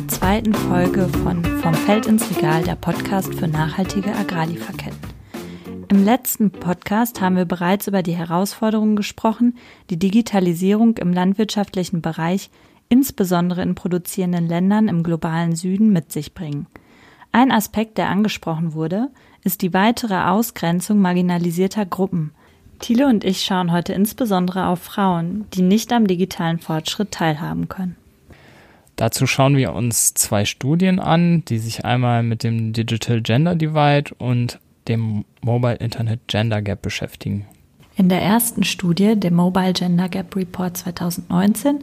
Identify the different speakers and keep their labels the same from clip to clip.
Speaker 1: zur zweiten Folge von Vom Feld ins Regal, der Podcast für nachhaltige Agrarlieferketten. Im letzten Podcast haben wir bereits über die Herausforderungen gesprochen, die Digitalisierung im landwirtschaftlichen Bereich, insbesondere in produzierenden Ländern im globalen Süden, mit sich bringen. Ein Aspekt, der angesprochen wurde, ist die weitere Ausgrenzung marginalisierter Gruppen. Thilo und ich schauen heute insbesondere auf Frauen, die nicht am digitalen Fortschritt teilhaben können.
Speaker 2: Dazu schauen wir uns zwei Studien an, die sich einmal mit dem Digital Gender Divide und dem Mobile Internet Gender Gap beschäftigen.
Speaker 1: In der ersten Studie, dem Mobile Gender Gap Report 2019,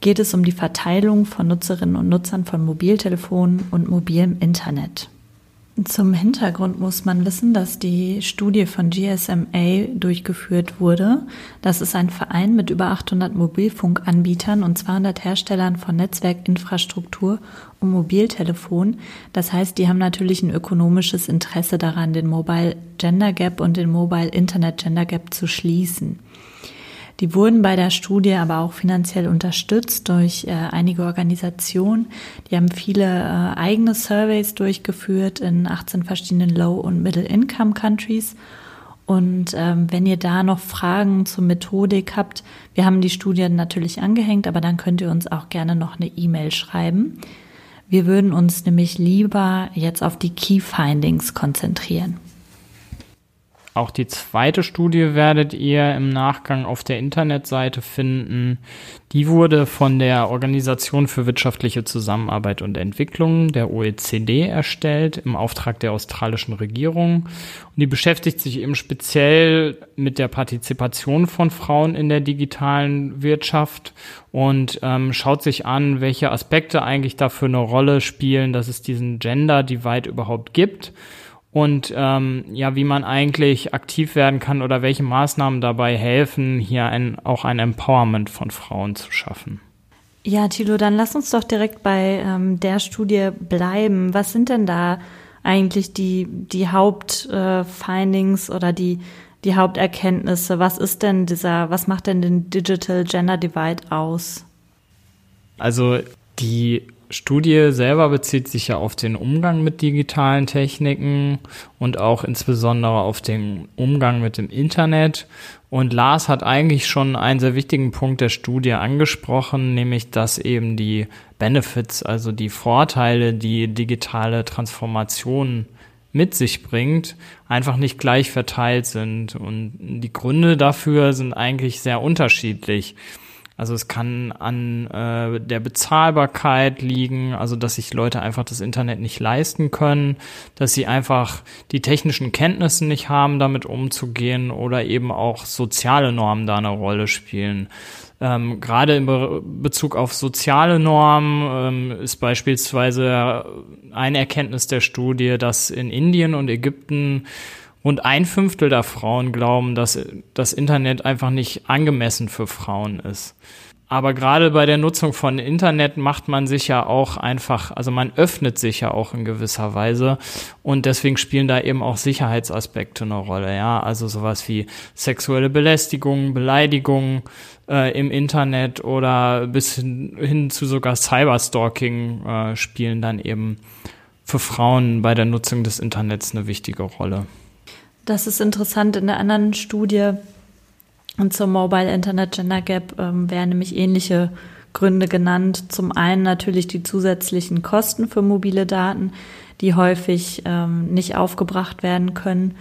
Speaker 1: geht es um die Verteilung von Nutzerinnen und Nutzern von Mobiltelefonen und mobilem Internet. Zum Hintergrund muss man wissen, dass die Studie von GSMA durchgeführt wurde. Das ist ein Verein mit über 800 Mobilfunkanbietern und 200 Herstellern von Netzwerkinfrastruktur und Mobiltelefon. Das heißt, die haben natürlich ein ökonomisches Interesse daran, den Mobile Gender Gap und den Mobile Internet Gender Gap zu schließen. Die wurden bei der Studie aber auch finanziell unterstützt durch äh, einige Organisationen. Die haben viele äh, eigene Surveys durchgeführt in 18 verschiedenen Low- und Middle-Income-Countries. Und ähm, wenn ihr da noch Fragen zur Methodik habt, wir haben die Studien natürlich angehängt, aber dann könnt ihr uns auch gerne noch eine E-Mail schreiben. Wir würden uns nämlich lieber jetzt auf die Key Findings konzentrieren.
Speaker 2: Auch die zweite Studie werdet ihr im Nachgang auf der Internetseite finden. Die wurde von der Organisation für wirtschaftliche Zusammenarbeit und Entwicklung, der OECD, erstellt im Auftrag der australischen Regierung. Und die beschäftigt sich eben speziell mit der Partizipation von Frauen in der digitalen Wirtschaft und ähm, schaut sich an, welche Aspekte eigentlich dafür eine Rolle spielen, dass es diesen Gender Divide überhaupt gibt und ähm, ja, wie man eigentlich aktiv werden kann oder welche Maßnahmen dabei helfen, hier ein, auch ein Empowerment von Frauen zu schaffen.
Speaker 1: Ja, Thilo, dann lass uns doch direkt bei ähm, der Studie bleiben. Was sind denn da eigentlich die, die Hauptfindings äh, oder die, die Haupterkenntnisse? Was ist denn dieser, was macht denn den Digital Gender Divide aus?
Speaker 2: Also die Studie selber bezieht sich ja auf den Umgang mit digitalen Techniken und auch insbesondere auf den Umgang mit dem Internet. Und Lars hat eigentlich schon einen sehr wichtigen Punkt der Studie angesprochen, nämlich dass eben die Benefits, also die Vorteile, die digitale Transformation mit sich bringt, einfach nicht gleich verteilt sind. Und die Gründe dafür sind eigentlich sehr unterschiedlich. Also es kann an äh, der Bezahlbarkeit liegen, also dass sich Leute einfach das Internet nicht leisten können, dass sie einfach die technischen Kenntnisse nicht haben, damit umzugehen oder eben auch soziale Normen da eine Rolle spielen. Ähm, Gerade in Be Bezug auf soziale Normen ähm, ist beispielsweise eine Erkenntnis der Studie, dass in Indien und Ägypten Rund ein Fünftel der Frauen glauben, dass das Internet einfach nicht angemessen für Frauen ist. Aber gerade bei der Nutzung von Internet macht man sich ja auch einfach, also man öffnet sich ja auch in gewisser Weise und deswegen spielen da eben auch Sicherheitsaspekte eine Rolle, ja, also sowas wie sexuelle Belästigung, Beleidigung äh, im Internet oder bis hin, hin zu sogar Cyberstalking äh, spielen dann eben für Frauen bei der Nutzung des Internets eine wichtige Rolle.
Speaker 1: Das ist interessant. In der anderen Studie und zum Mobile Internet Gender Gap ähm, werden nämlich ähnliche Gründe genannt. Zum einen natürlich die zusätzlichen Kosten für mobile Daten, die häufig ähm, nicht aufgebracht werden können.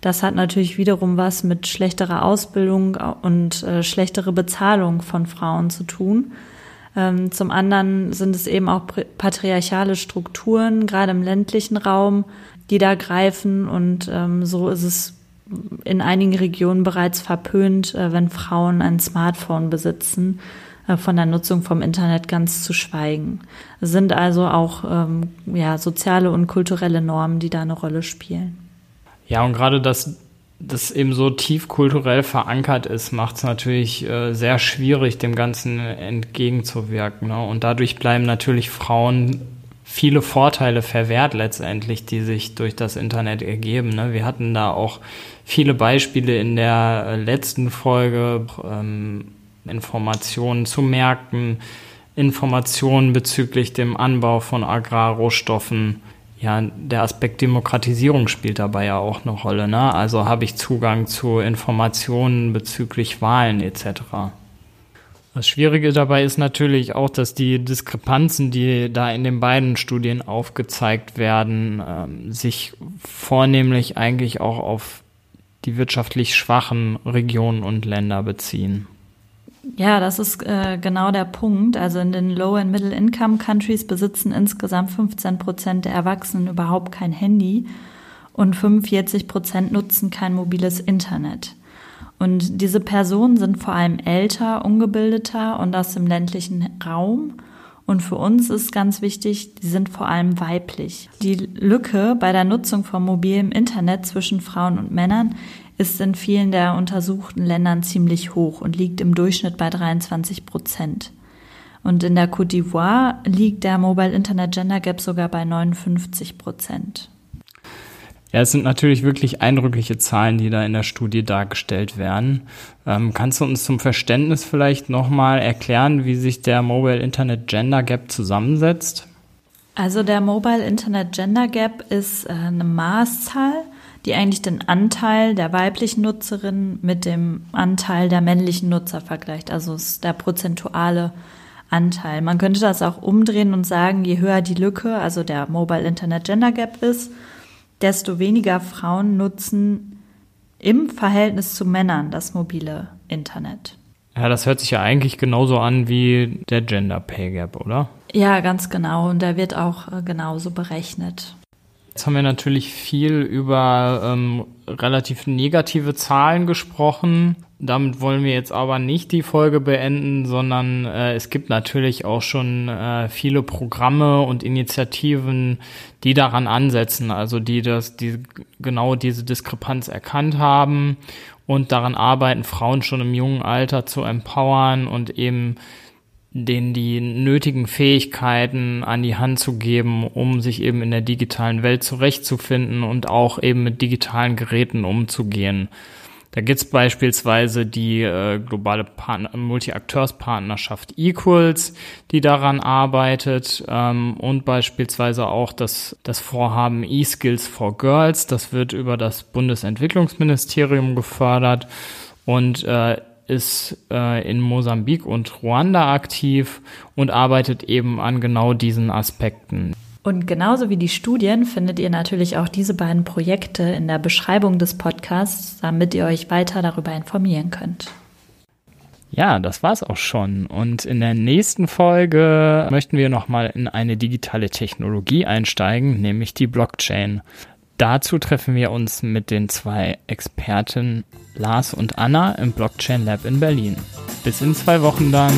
Speaker 1: Das hat natürlich wiederum was mit schlechterer Ausbildung und äh, schlechtere Bezahlung von Frauen zu tun. Ähm, zum anderen sind es eben auch patriarchale Strukturen, gerade im ländlichen Raum, die da greifen. Und ähm, so ist es in einigen Regionen bereits verpönt, äh, wenn Frauen ein Smartphone besitzen, äh, von der Nutzung vom Internet ganz zu schweigen. Es sind also auch ähm, ja, soziale und kulturelle Normen, die da eine Rolle spielen.
Speaker 2: Ja, und gerade das das eben so tief kulturell verankert ist, macht es natürlich äh, sehr schwierig, dem Ganzen entgegenzuwirken. Ne? Und dadurch bleiben natürlich Frauen viele Vorteile verwehrt letztendlich, die sich durch das Internet ergeben. Ne? Wir hatten da auch viele Beispiele in der letzten Folge, ähm, Informationen zu Märkten, Informationen bezüglich dem Anbau von Agrarrohstoffen. Ja, der Aspekt Demokratisierung spielt dabei ja auch eine Rolle. Ne? Also habe ich Zugang zu Informationen bezüglich Wahlen etc. Das Schwierige dabei ist natürlich auch, dass die Diskrepanzen, die da in den beiden Studien aufgezeigt werden, ähm, sich vornehmlich eigentlich auch auf die wirtschaftlich schwachen Regionen und Länder beziehen.
Speaker 1: Ja, das ist äh, genau der Punkt. Also in den Low- and Middle-Income-Countries besitzen insgesamt 15 Prozent der Erwachsenen überhaupt kein Handy und 45 Prozent nutzen kein mobiles Internet. Und diese Personen sind vor allem älter, ungebildeter und aus dem ländlichen Raum. Und für uns ist ganz wichtig, die sind vor allem weiblich. Die Lücke bei der Nutzung von mobilem Internet zwischen Frauen und Männern ist in vielen der untersuchten Ländern ziemlich hoch und liegt im Durchschnitt bei 23 Prozent. Und in der Côte d'Ivoire liegt der Mobile Internet Gender Gap sogar bei 59 Prozent.
Speaker 2: Ja, es sind natürlich wirklich eindrückliche Zahlen, die da in der Studie dargestellt werden. Ähm, kannst du uns zum Verständnis vielleicht nochmal erklären, wie sich der Mobile Internet Gender Gap zusammensetzt?
Speaker 1: Also der Mobile Internet Gender Gap ist äh, eine Maßzahl, die eigentlich den Anteil der weiblichen Nutzerinnen mit dem Anteil der männlichen Nutzer vergleicht. Also ist der prozentuale Anteil. Man könnte das auch umdrehen und sagen, je höher die Lücke, also der Mobile Internet Gender Gap ist, desto weniger Frauen nutzen im Verhältnis zu Männern das mobile Internet.
Speaker 2: Ja, das hört sich ja eigentlich genauso an wie der Gender Pay Gap, oder?
Speaker 1: Ja, ganz genau. Und der wird auch äh, genauso berechnet.
Speaker 2: Jetzt haben wir natürlich viel über ähm, relativ negative Zahlen gesprochen. Damit wollen wir jetzt aber nicht die Folge beenden, sondern äh, es gibt natürlich auch schon äh, viele Programme und Initiativen, die daran ansetzen, also die das, die genau diese Diskrepanz erkannt haben und daran arbeiten, Frauen schon im jungen Alter zu empowern und eben denen die nötigen Fähigkeiten an die Hand zu geben, um sich eben in der digitalen Welt zurechtzufinden und auch eben mit digitalen Geräten umzugehen. Da gibt's beispielsweise die äh, globale Multi-Akteurs-Partnerschaft Equals, die daran arbeitet ähm, und beispielsweise auch das, das Vorhaben E-Skills for Girls. Das wird über das Bundesentwicklungsministerium gefördert und äh, ist äh, in Mosambik und Ruanda aktiv und arbeitet eben an genau diesen Aspekten.
Speaker 1: Und genauso wie die Studien findet ihr natürlich auch diese beiden Projekte in der Beschreibung des Podcasts, damit ihr euch weiter darüber informieren könnt.
Speaker 2: Ja, das war's auch schon. Und in der nächsten Folge möchten wir nochmal in eine digitale Technologie einsteigen, nämlich die Blockchain. Dazu treffen wir uns mit den zwei Experten Lars und Anna im Blockchain Lab in Berlin. Bis in zwei Wochen dann.